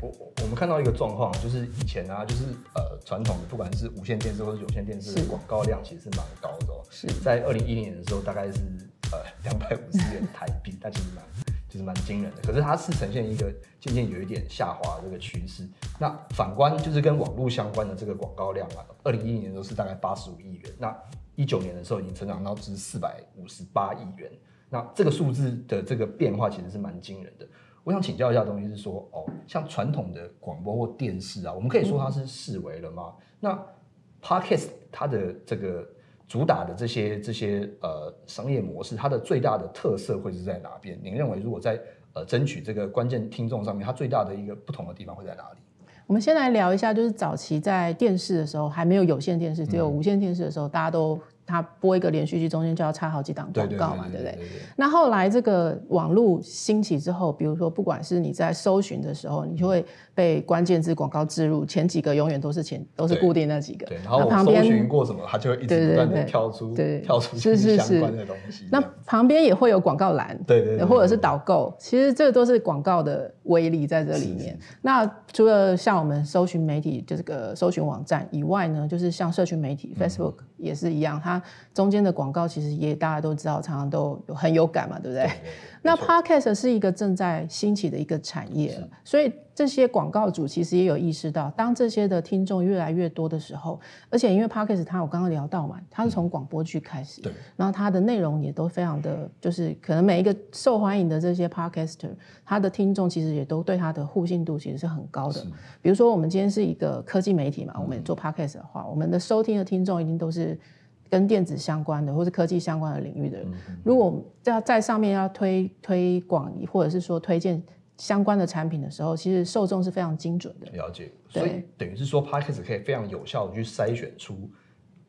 我我我们看到一个状况，就是以前啊，就是呃传统的不管是无线电视或者有线电视的广告量其实是蛮高的哦。是在二零一零年的时候，大概是呃两百五十元台币，它其实蛮就是蛮惊人的。可是它是呈现一个渐渐有一点下滑的这个趋势。那反观就是跟网络相关的这个广告量啊，二零一零年的时候是大概八十五亿元，那一九年的时候已经成长到至四百五十八亿元。那这个数字的这个变化其实是蛮惊人的。我想请教一下，东西是说，哦，像传统的广播或电视啊，我们可以说它是视为了吗？那 Podcast 它的这个主打的这些这些呃商业模式，它的最大的特色会是在哪边？您认为如果在呃争取这个关键听众上面，它最大的一个不同的地方会在哪里？我们先来聊一下，就是早期在电视的时候，还没有有线电视，只有无线电视的时候，大家都。它播一个连续剧，中间就要插好几档广告嘛，对不对？那后来这个网络兴起之后，比如说不管是你在搜寻的时候，你就会被关键字广告植入，前几个永远都是前都是固定那几个。对，然后我搜寻过什么，它就会一直不断的跳出，对，跳出是是相关的东西。那旁边也会有广告栏，对对，或者是导购，其实这都是广告的威力在这里面。那除了像我们搜寻媒体就这个搜寻网站以外呢，就是像社群媒体 Facebook 也是一样，它中间的广告其实也大家都知道，常常都有很有感嘛，对不对？那 Podcast 是一个正在兴起的一个产业，所以这些广告主其实也有意识到，当这些的听众越来越多的时候，而且因为 Podcast 它我刚刚聊到嘛，它是从广播剧开始，然后它的内容也都非常的，就是可能每一个受欢迎的这些 Podcaster，他的听众其实也都对他的互信度其实是很高的。比如说我们今天是一个科技媒体嘛，我们做 Podcast 的话，我们的收听的听众一定都是。跟电子相关的或是科技相关的领域的，如果要在上面要推推广或者是说推荐相关的产品的时候，其实受众是非常精准的。了解，所以等于是说 p a c k a g e 可以非常有效的去筛选出，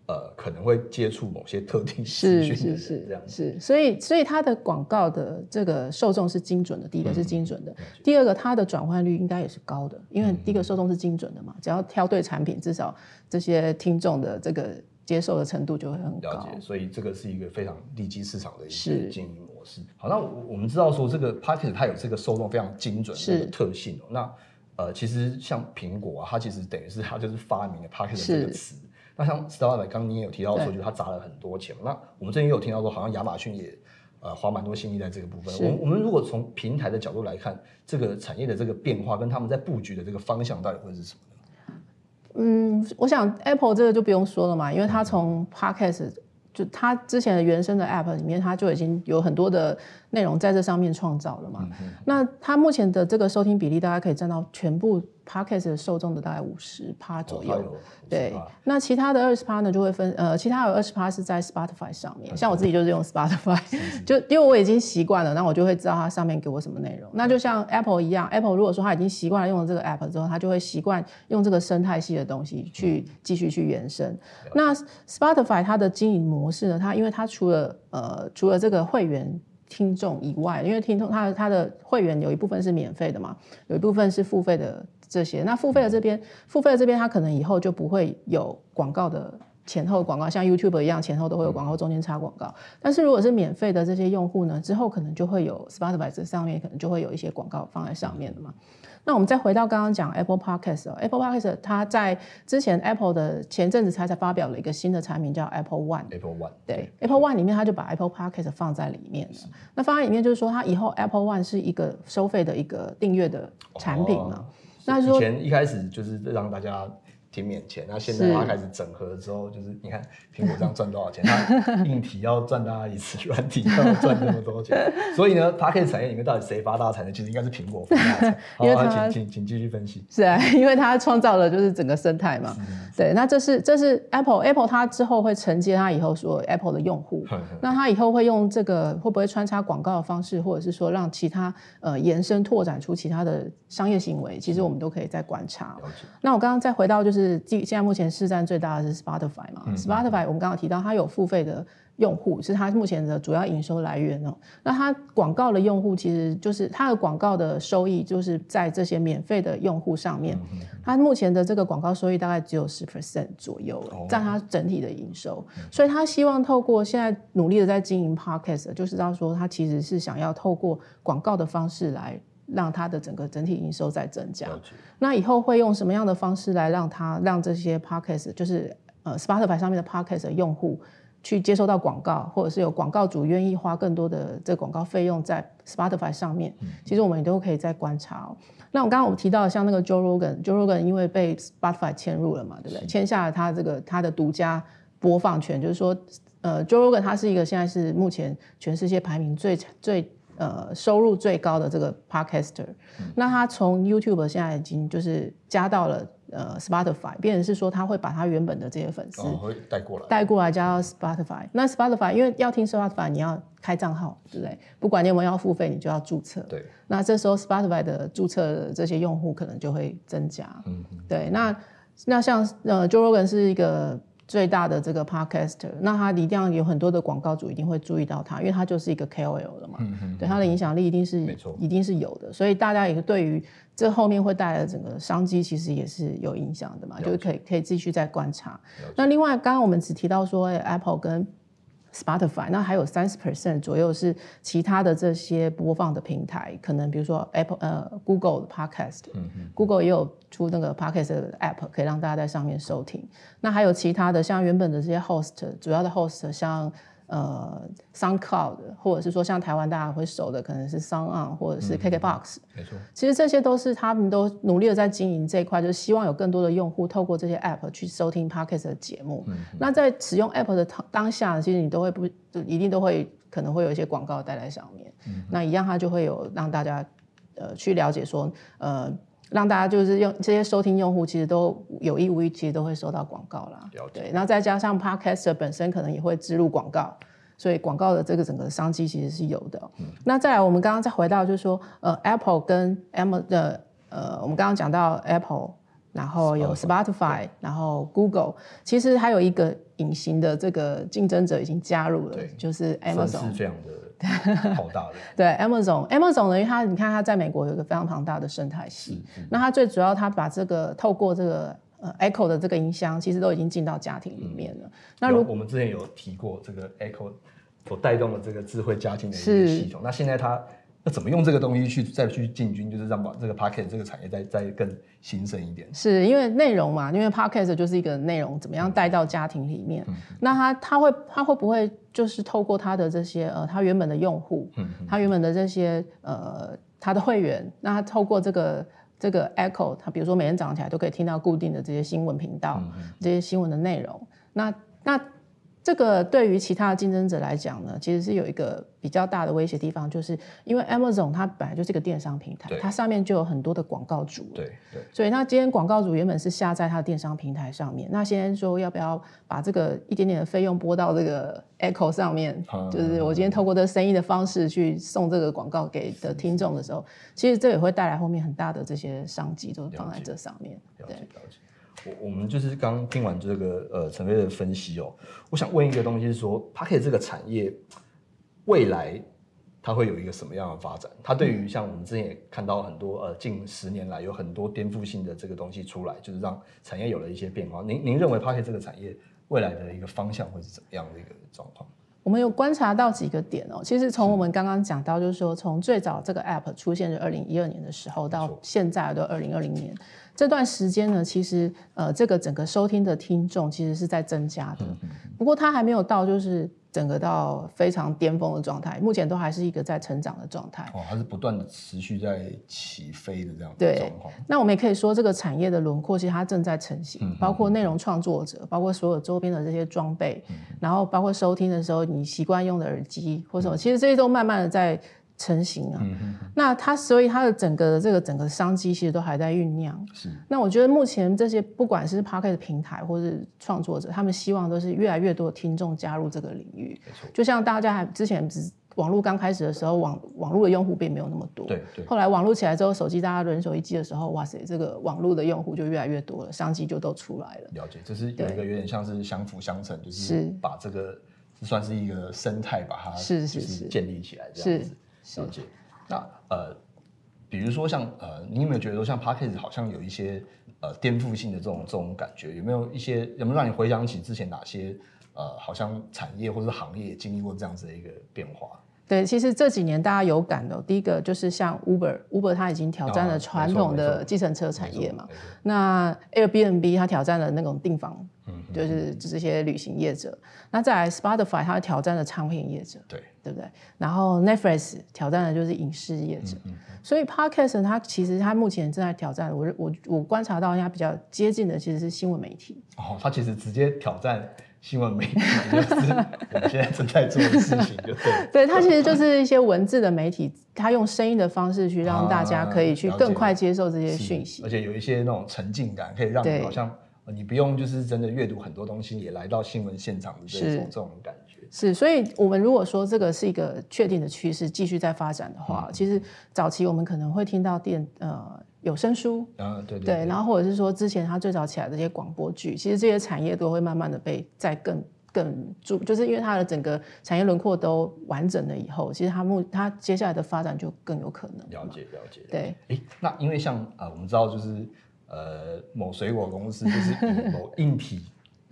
呃，可能会接触某些特定资讯的人，这样是。所以，所以它的广告的这个受众是精准的。第一个是精准的，第二个它的转换率应该也是高的，因为第一个受众是精准的嘛，只要挑对产品，至少这些听众的这个。接受的程度就会很高，了解，所以这个是一个非常利基市场的一个经营模式。好，那我们知道说这个 p a c k e t 它有这个受众非常精准的特性哦。那呃，其实像苹果啊，它其实等于是它就是发明了 p a c k e t 这个词。那像 Starbucks 刚刚你也有提到说，就是它砸了很多钱。那我们之前也有听到说，好像亚马逊也呃花蛮多心力在这个部分。我我们如果从平台的角度来看，这个产业的这个变化跟他们在布局的这个方向到底会是什么？嗯，我想 Apple 这个就不用说了嘛，因为它从 Podcast 就它之前的原生的 App 里面，它就已经有很多的内容在这上面创造了嘛。那它目前的这个收听比例，大家可以占到全部。Podcast 的受众的大概五十趴左右，对。那其他的二十趴呢，就会分呃，其他有二十趴是在 Spotify 上面。像我自己就是用 Spotify，就因为我已经习惯了，那我就会知道它上面给我什么内容。那就像 Apple 一样，Apple 如果说他已经习惯了用了这个 App 之后，他就会习惯用这个生态系的东西去继续去延伸。那 Spotify 它的经营模式呢，它因为它除了呃除了这个会员听众以外，因为听众他的他的会员有一部分是免费的嘛，有一部分是付费的。这些那付费的这边，付费的这边，他可能以后就不会有广告的前后广告，像 YouTube 一样前后都会有广告，中间插广告。但是如果是免费的这些用户呢，之后可能就会有 Spotify 这上面可能就会有一些广告放在上面的嘛。那我们再回到刚刚讲 Apple Podcast，Apple Podcast 它在之前 Apple 的前阵子才才发表了一个新的产品叫 Apple One。Apple One 对 Apple One 里面它就把 Apple Podcast 放在里面了。那放在里面就是说它以后 Apple One 是一个收费的一个订阅的产品嘛。那以前一开始就是让大家。挺免钱，那现在它开始整合之后，就是你看苹果这样赚多少钱？它硬体要赚大家一次，软体要赚那么多钱，所以呢，它可以产业里面到底谁发大财呢？其实应该是苹果发大财。因为请请请继续分析。是啊，因为它创造了就是整个生态嘛。对，那这是这是 Apple Apple 它之后会承接它以后说 Apple 的用户，那它以后会用这个会不会穿插广告的方式，或者是说让其他呃延伸拓展出其他的商业行为？其实我们都可以再观察。那我刚刚再回到就是。是，现在目前市占最大的是 Spotify 嘛？Spotify 我们刚刚提到，它有付费的用户，是它目前的主要营收来源哦。那它广告的用户，其实就是它的广告的收益，就是在这些免费的用户上面。它目前的这个广告收益大概只有十 percent 左右，占它整体的营收。所以他希望透过现在努力的在经营 Podcast，就是道说他其实是想要透过广告的方式来。让它的整个整体营收在增加。那以后会用什么样的方式来让它让这些 podcast 就是呃 Spotify 上面的 podcast 的用户去接收到广告，或者是有广告主愿意花更多的这个广告费用在 Spotify 上面，其实我们也都可以再观察哦。那我刚刚我们提到像那个 Joe Rogan，Joe Rogan 因为被 Spotify 签入了嘛，对不对？签下了他这个他的独家播放权，就是说，呃，Joe Rogan 他是一个现在是目前全世界排名最最呃收入最高的这个 podcaster，、那他从 YouTube 现在已经就是加到了呃 Spotify，变成是说他会把他原本的这些粉丝带过来，带过来加到 Spotify。那 Spotify 因为要听 Spotify，你要开账号，对不对？不管你有没有要付费，你就要注册。对，那这时候 Spotify 的注册的这些用户可能就会增加。嗯对，那那像呃 Joe Rogan 是一个最大的这个 podcaster，那他一定要有很多的广告主一定会注意到他，因为他就是一个 KOL 了嘛。对，他的影响力一定是嗯没错一定是有的，所以大家也对于这后面会带来的整个商机，其实也是有影响的嘛，就是可以可以继续再观察。那另外，刚刚我们只提到说哎 Apple 跟 Spotify，那还有三十 percent 左右是其他的这些播放的平台，可能比如说 Apple 呃 Google 的 Podcast，、Google 也有出那个 Podcast 的 App，可以让大家在上面收听。那还有其他的，像原本的这些 host，主要的 host 像呃 SoundCloud，或者是说像台湾大家会熟的，可能是 Sound On 或者是 KKBox，、没错，其实这些都是他们都努力的在经营这一块，就是希望有更多的用户透过这些 app 去收听 podcast 的节目。那在使用 app 的当当下，其实你都会不就一定都会可能会有一些广告带在上面。那一样，它就会有让大家呃去了解说呃。让大家就是用这些收听用户，其实都有意无意，其实都会收到广告啦。了对，然后再加上 podcaster 本身可能也会植入广告，所以广告的这个整个商机其实是有的。哦、那再来，我们刚刚再回到就是说，呃，Apple 跟 M 的呃，我们刚刚讲到 Apple，然后有 Spotify，然后 Google，其实还有一个隐形的这个竞争者已经加入了，就是 Amazon 是。非常的 浩大的，对 Amazon，Amazon 呢，因为它你看它在美国有一个非常庞大的生态系，那它最主要它把这个透过这个呃 Echo 的这个音箱，其实都已经进到家庭里面了。那如有我们之前有提过这个 Echo 所带动的这个智慧家庭的一个系统，那现在它要怎么用这个东西去再去进军，就是让把这个 Pocket 这个产业再再更兴盛一点。是因为内容嘛，因为 podcast 就是一个内容，怎么样带到家庭里面？嗯那他他会他会不会就是透过他的这些呃，他原本的用户，嗯他原本的这些呃他的会员，那他透过这个这个 Echo，他比如说每天早上起来都可以听到固定的这些新闻频道，嗯这些新闻的内容。那那这个对于其他的竞争者来讲呢，其实是有一个比较大的威胁地方，就是因为 Amazon 它本来就是一个电商平台，它上面就有很多的广告主。对对，所以，那今天广告主原本是下在他的电商平台上面，那现在说要不要把这个一点点的费用拨到这个 Echo 上面，嗯就是我今天透过这个生意的方式去送这个广告给的听众的时候，其实这也会带来后面很大的这些商机，都放在这上面。了对解了解。我我们就是刚听完这个呃陈飞的分析哦，我想问一个东西是说 p a c k e t 这个产业未来它会有一个什么样的发展？它对于像我们之前也看到很多呃近十年来有很多颠覆性的这个东西出来，就是让产业有了一些变化。您您认为 p a c k e t 这个产业未来的一个方向会是怎么样的一个状况？我们有观察到几个点哦，其实从我们刚刚讲到，就是说从最早这个 app 出现的二零一二年的时候，到现在的二零二零年这段时间呢，其实呃这个整个收听的听众其实是在增加的，不过它还没有到就是整个到非常巅峰的状态，目前都还是一个在成长的状态。哦，它是不断的持续在起飞的这样的对状况。那我们也可以说，这个产业的轮廓其实它正在成型，包括内容创作者，包括所有周边的这些装备，然后包括收听的时候你习惯用的耳机或什么，其实这些都慢慢的在成型啊。那它所以它的整个的这个整个商机其实都还在酝酿。是那我觉得目前这些不管是 p o c k e t 平台或是创作者，他们希望都是越来越多的听众加入这个领域。没错，就像大家还之前只网络刚开始的时候，网网络的用户并没有那么多。对对后来网络起来之后，手机大家人手一机的时候，哇塞，这个网络的用户就越来越多了，商机就都出来了。了解，这是有一个有点像是相辅相成，就是是把这个算是一个生态，把它是是是建立起来这样子。是了解。那呃，比如说像呃，你有没有觉得说像 p a c k a g e 好像有一些呃颠覆性的这种这种感觉？有没有一些有没有让你回想起之前哪些呃，好像产业或者是行业经历过这样子的一个变化？对，其实这几年大家有感的，第一个就是像 Uber，Uber 它已经挑战啊了传统的计程车产业嘛那 Airbnb 它挑战了那种订房，嗯就是这些旅行业者。那再来 Spotify 它挑战的唱片业者，对，对不对？然后 Netflix 挑战的就是影视业者。所以 Podcast 它其实它目前正在挑战，我我我观察到它比较接近的其实是新闻媒体。哦，它其实直接挑战新闻媒体，就是我们现在正在做的事情，就对。对，它其实就是一些文字的媒体，它用声音的方式去让大家可以去更快接受这些是讯息而。且有一些那种沉浸感，可以让你好像呃你不用就是真的阅读很多东西，也来到新闻现场的这是种这种感觉。是，所以我们如果说这个是一个确定的趋势，继续在发展的话，其实早期我们可能会听到电呃有声书，啊，对对，然后或者是说之前它最早起来的这些广播剧，其实这些产业都会慢慢的被再更更注，就是因为它的整个产业轮廓都完整了以后，其实它目它接下来的发展就更有可能。了解了解。对，诶，那因为像呃，我们知道就是呃，某水果公司 就是以某硬体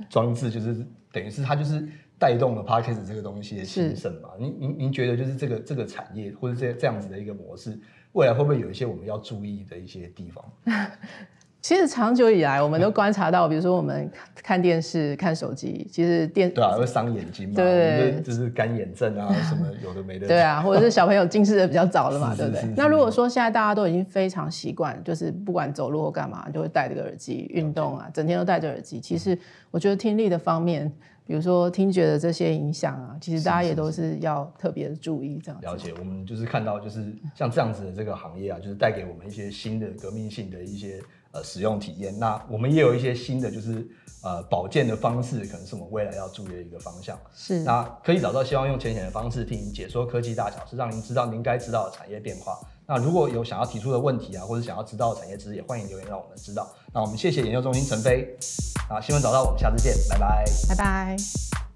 装置，就是等于是它就是带动了 Parkes 这个东西的兴盛嘛。您您您觉得就是这个这个产业或者这这样子的一个模式，未来会不会有一些我们要注意的一些地方？其实长久以来我们都观察到，比如说我们看电视、看手机，其实电对啊，会伤眼睛嘛，对就就是干眼症啊，什么有的没的。对啊，或者是小朋友近视的比较早了嘛，是对不对？那如果说现在大家都已经非常习惯，就是不管走路或干嘛，就会戴这个耳机运动啊，整天都戴着耳机。其实我觉得听力的方面，比如说听觉的这些影响啊，其实大家也都是要特别的注意这样。了解，我们就是看到，就是像这样子的这个行业啊，就是带给我们一些新的革命性的一些呃使用体验。那我们也有一些新的，就是呃保健的方式，可能是我们未来要注意的一个方向。是，那科技早知道希望用浅显的方式替您解说科技大小事，让您知道您该知道的产业变化。那如果有想要提出的问题啊，或者想要知道的产业知识，也欢迎留言让我们知道。那我们谢谢研究中心陈飞，啊，新闻早到，我们下次见，拜拜。拜拜。